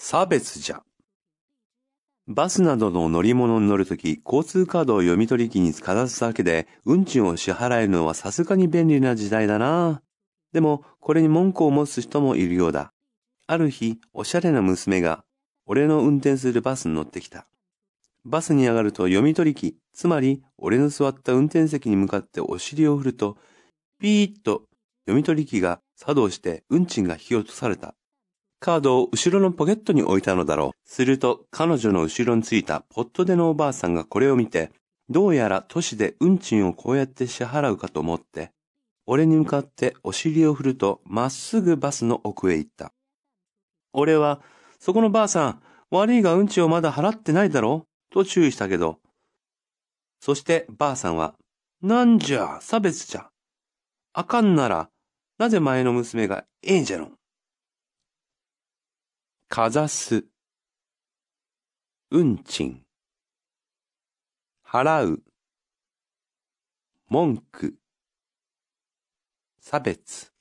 差別じゃ。バスなどの乗り物に乗るとき、交通カードを読み取り機にかざすだけで、運賃を支払えるのはさすがに便利な時代だな。でも、これに文句を持つ人もいるようだ。ある日、おしゃれな娘が、俺の運転するバスに乗ってきた。バスに上がると読み取り機、つまり、俺の座った運転席に向かってお尻を振ると、ピーッと読み取り機が作動して運賃が引き落とされた。カードを後ろのポケットに置いたのだろう。すると彼女の後ろについたポットでのおばあさんがこれを見て、どうやら都市で運賃をこうやって支払うかと思って、俺に向かってお尻を振るとまっすぐバスの奥へ行った。俺は、そこのばあさん、悪いが運賃をまだ払ってないだろう？と注意したけど、そしてばあさんは、なんじゃ、差別じゃ。あかんなら、なぜ前の娘がええんじゃろかざす、運賃、払う、文句、差別。